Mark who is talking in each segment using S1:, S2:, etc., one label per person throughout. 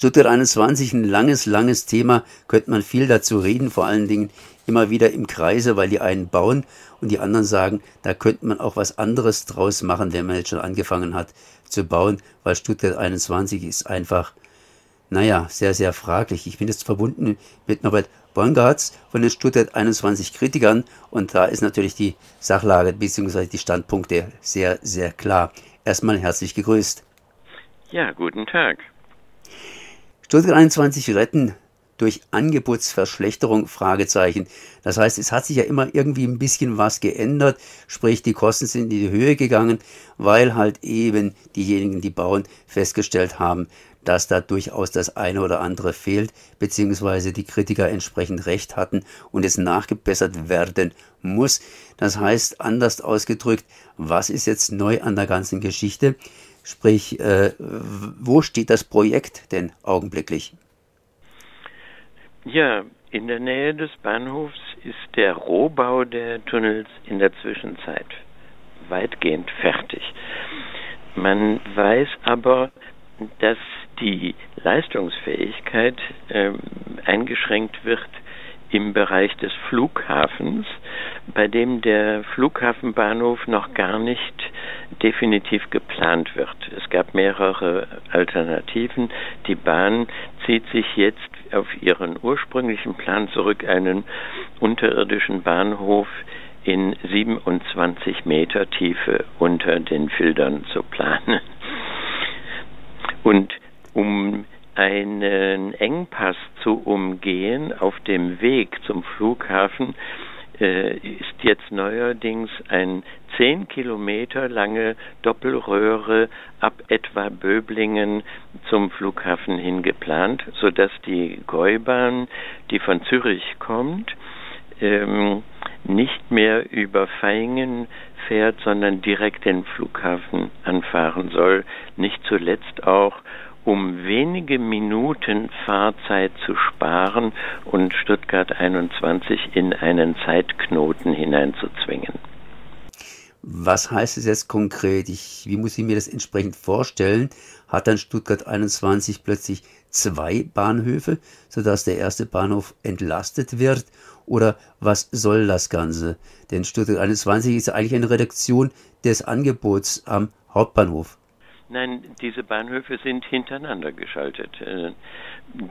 S1: Stuttgart 21, ein langes, langes Thema, könnte man viel dazu reden, vor allen Dingen immer wieder im Kreise, weil die einen bauen und die anderen sagen, da könnte man auch was anderes draus machen, wenn man jetzt schon angefangen hat zu bauen, weil Stuttgart 21 ist einfach, naja, sehr, sehr fraglich. Ich bin jetzt verbunden mit Norbert Bongartz von den Stuttgart 21 Kritikern und da ist natürlich die Sachlage bzw. die Standpunkte sehr, sehr klar. Erstmal herzlich gegrüßt.
S2: Ja, guten Tag.
S1: Stuttgart 21 retten durch Angebotsverschlechterung? Fragezeichen. Das heißt, es hat sich ja immer irgendwie ein bisschen was geändert, sprich die Kosten sind in die Höhe gegangen, weil halt eben diejenigen, die bauen, festgestellt haben, dass da durchaus das eine oder andere fehlt, beziehungsweise die Kritiker entsprechend recht hatten und es nachgebessert werden muss. Das heißt, anders ausgedrückt, was ist jetzt neu an der ganzen Geschichte? Sprich, äh, wo steht das Projekt denn augenblicklich?
S2: Ja, in der Nähe des Bahnhofs ist der Rohbau der Tunnels in der Zwischenzeit weitgehend fertig. Man weiß aber, dass die Leistungsfähigkeit äh, eingeschränkt wird im Bereich des Flughafens, bei dem der Flughafenbahnhof noch gar nicht definitiv geplant wird. Es gab mehrere Alternativen. Die Bahn zieht sich jetzt auf ihren ursprünglichen Plan zurück, einen unterirdischen Bahnhof in 27 Meter Tiefe unter den Filtern zu planen. Und um einen Engpass zu umgehen auf dem Weg zum Flughafen ist jetzt neuerdings ein zehn Kilometer lange Doppelröhre ab etwa Böblingen zum Flughafen hin geplant, sodass die Gäubahn, die von Zürich kommt, ähm, nicht mehr über Feingen fährt, sondern direkt den Flughafen anfahren soll. Nicht zuletzt auch, um wenige Minuten Fahrzeit zu sparen und Stuttgart 21 in einen Zeitknoten hineinzuzwingen.
S1: Was heißt es jetzt konkret? Ich, wie muss ich mir das entsprechend vorstellen? Hat dann Stuttgart 21 plötzlich zwei Bahnhöfe, sodass der erste Bahnhof entlastet wird? Oder was soll das Ganze? Denn Stuttgart 21 ist eigentlich eine Redaktion des Angebots am Hauptbahnhof.
S2: Nein, diese Bahnhöfe sind hintereinander geschaltet. Äh,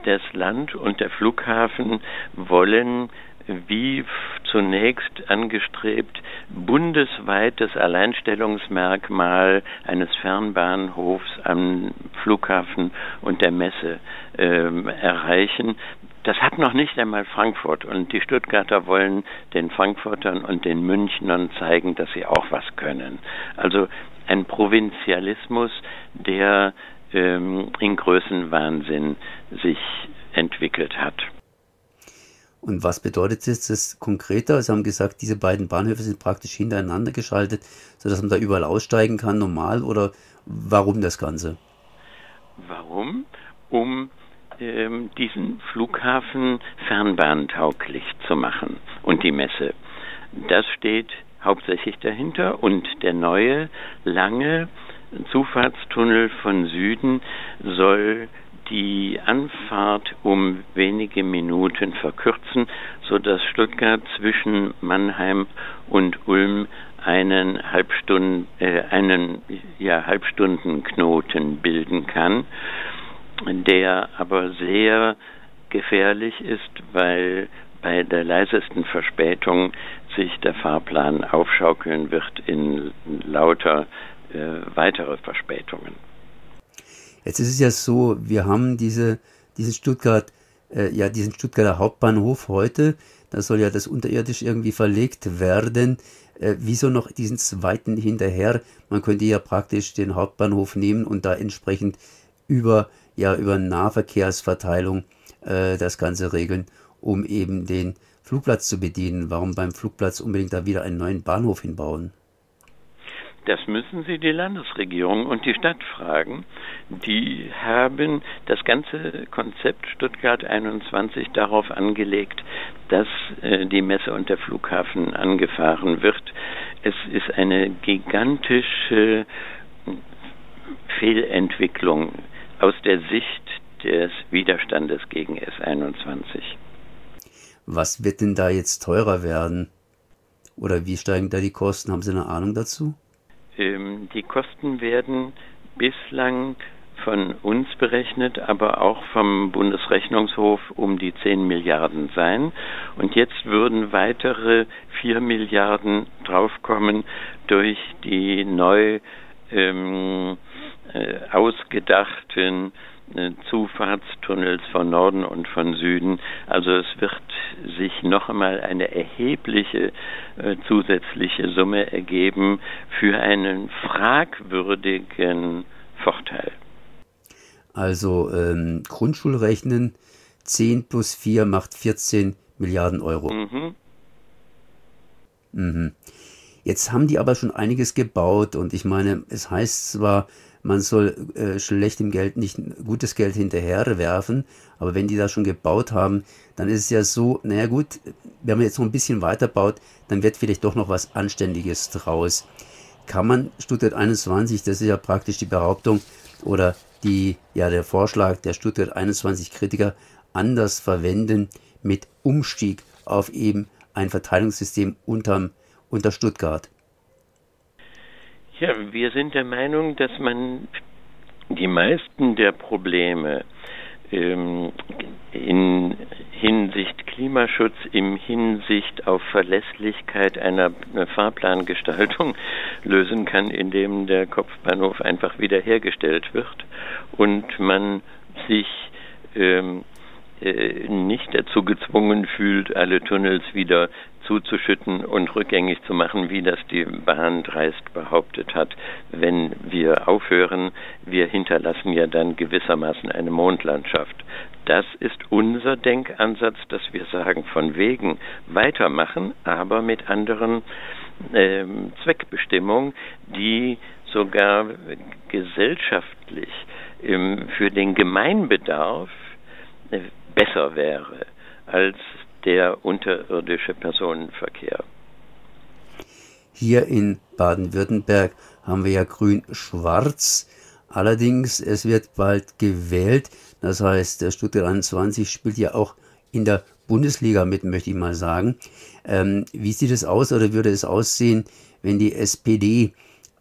S2: das Land und der Flughafen wollen wie zunächst angestrebt, bundesweit das Alleinstellungsmerkmal eines Fernbahnhofs am Flughafen und der Messe äh, erreichen. Das hat noch nicht einmal Frankfurt und die Stuttgarter wollen den Frankfurtern und den Münchnern zeigen, dass sie auch was können. Also ein Provinzialismus, der ähm, in Größenwahnsinn sich entwickelt hat.
S1: Und was bedeutet jetzt das konkreter? Sie haben gesagt, diese beiden Bahnhöfe sind praktisch hintereinander geschaltet, sodass man da überall aussteigen kann, normal, oder warum das Ganze?
S2: Warum? Um ähm, diesen Flughafen fernbahntauglich zu machen und die Messe. Das steht hauptsächlich dahinter und der neue lange Zufahrtstunnel von Süden soll die Anfahrt um wenige Minuten verkürzen, so dass Stuttgart zwischen Mannheim und Ulm einen Halbstunden, äh, einen ja, Halbstundenknoten bilden kann, der aber sehr gefährlich ist, weil bei der leisesten Verspätung sich der Fahrplan aufschaukeln wird in lauter äh, weitere Verspätungen.
S1: Jetzt ist es ja so, wir haben diese, diesen Stuttgart, äh, ja, diesen Stuttgarter Hauptbahnhof heute, da soll ja das unterirdisch irgendwie verlegt werden. Äh, wieso noch diesen zweiten hinterher? Man könnte ja praktisch den Hauptbahnhof nehmen und da entsprechend über, ja, über Nahverkehrsverteilung äh, das Ganze regeln, um eben den Flugplatz zu bedienen. Warum beim Flugplatz unbedingt da wieder einen neuen Bahnhof hinbauen?
S2: Das müssen Sie die Landesregierung und die Stadt fragen. Die haben das ganze Konzept Stuttgart 21 darauf angelegt, dass äh, die Messe und der Flughafen angefahren wird. Es ist eine gigantische Fehlentwicklung aus der Sicht des Widerstandes gegen S21.
S1: Was wird denn da jetzt teurer werden? Oder wie steigen da die Kosten? Haben Sie eine Ahnung dazu?
S2: Ähm, die Kosten werden bislang von uns berechnet, aber auch vom Bundesrechnungshof um die 10 Milliarden sein. Und jetzt würden weitere 4 Milliarden draufkommen durch die neu ähm, äh, ausgedachten Zufahrtstunnels von Norden und von Süden. Also es wird sich noch einmal eine erhebliche äh, zusätzliche Summe ergeben für einen fragwürdigen Vorteil.
S1: Also ähm, Grundschulrechnen 10 plus 4 macht 14 Milliarden Euro. Mhm. Mhm. Jetzt haben die aber schon einiges gebaut und ich meine, es heißt zwar, man soll äh, schlechtem Geld nicht gutes Geld hinterherwerfen, aber wenn die da schon gebaut haben, dann ist es ja so, naja gut, wenn man jetzt noch ein bisschen weiter baut, dann wird vielleicht doch noch was Anständiges draus. Kann man Stuttgart 21, das ist ja praktisch die Behauptung oder die, ja, der Vorschlag der Stuttgart 21 Kritiker anders verwenden mit Umstieg auf eben ein Verteilungssystem unterm, unter Stuttgart.
S2: Ja, wir sind der Meinung, dass man die meisten der Probleme ähm, in Hinsicht Klimaschutz, in Hinsicht auf Verlässlichkeit einer, Fahrplangestaltung lösen kann, indem der Kopfbahnhof einfach wiederhergestellt wird und man sich ähm, äh, nicht dazu gezwungen fühlt, alle Tunnels wieder zuzuschütten und rückgängig zu machen, wie das die Bahn dreist behauptet hat. Wenn wir aufhören, wir hinterlassen ja dann gewissermaßen eine Mondlandschaft. Das ist unser Denkansatz, dass wir sagen, von wegen weitermachen, aber mit anderen äh, Zweckbestimmungen, die sogar gesellschaftlich ähm, für den Gemeinbedarf äh, besser wäre als der unterirdische Personenverkehr.
S1: Hier in Baden-Württemberg haben wir ja grün-schwarz. Allerdings, es wird bald gewählt. Das heißt, der Stuttgart 21 spielt ja auch in der Bundesliga mit, möchte ich mal sagen. Ähm, wie sieht es aus oder würde es aussehen, wenn die SPD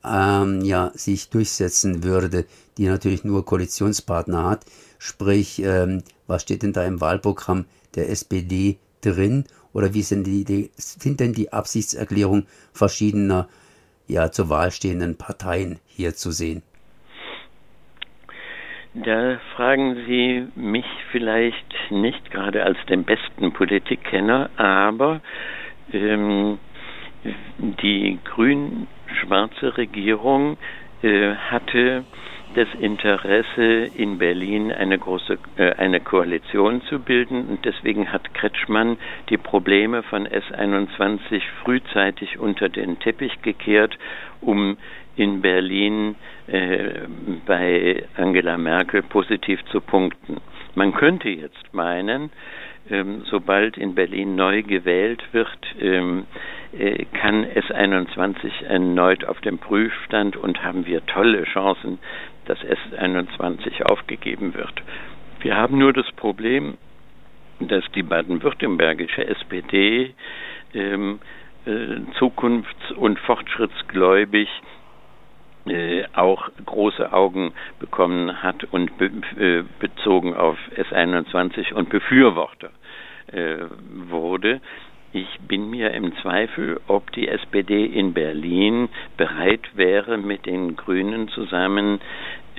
S1: ähm, ja, sich durchsetzen würde, die natürlich nur Koalitionspartner hat? Sprich, ähm, was steht denn da im Wahlprogramm der SPD drin oder wie sind, die, sind denn die Absichtserklärungen verschiedener ja, zur Wahl stehenden Parteien hier zu sehen?
S2: Da fragen Sie mich vielleicht nicht gerade als den besten Politikkenner, aber ähm, die grün-schwarze Regierung äh, hatte das Interesse, in Berlin eine große äh, eine Koalition zu bilden und deswegen hat Kretschmann die Probleme von S21 frühzeitig unter den Teppich gekehrt, um in Berlin äh, bei Angela Merkel positiv zu punkten. Man könnte jetzt meinen, ähm, sobald in Berlin neu gewählt wird, ähm, äh, kann S21 erneut auf dem Prüfstand und haben wir tolle Chancen, dass S21 aufgegeben wird. Wir haben nur das Problem, dass die baden-württembergische SPD ähm, äh, zukunfts- und fortschrittsgläubig äh, auch große Augen bekommen hat und be äh, bezogen auf S21 und Befürworter wurde. Ich bin mir im Zweifel, ob die SPD in Berlin bereit wäre, mit den Grünen zusammen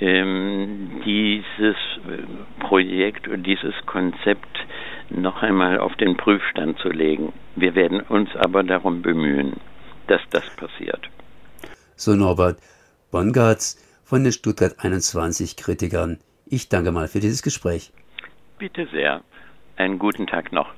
S2: ähm, dieses äh, Projekt und dieses Konzept noch einmal auf den Prüfstand zu legen. Wir werden uns aber darum bemühen, dass das passiert.
S1: So Norbert Bongartz von den Stuttgart 21 Kritikern. Ich danke mal für dieses Gespräch.
S2: Bitte sehr. Einen guten Tag noch.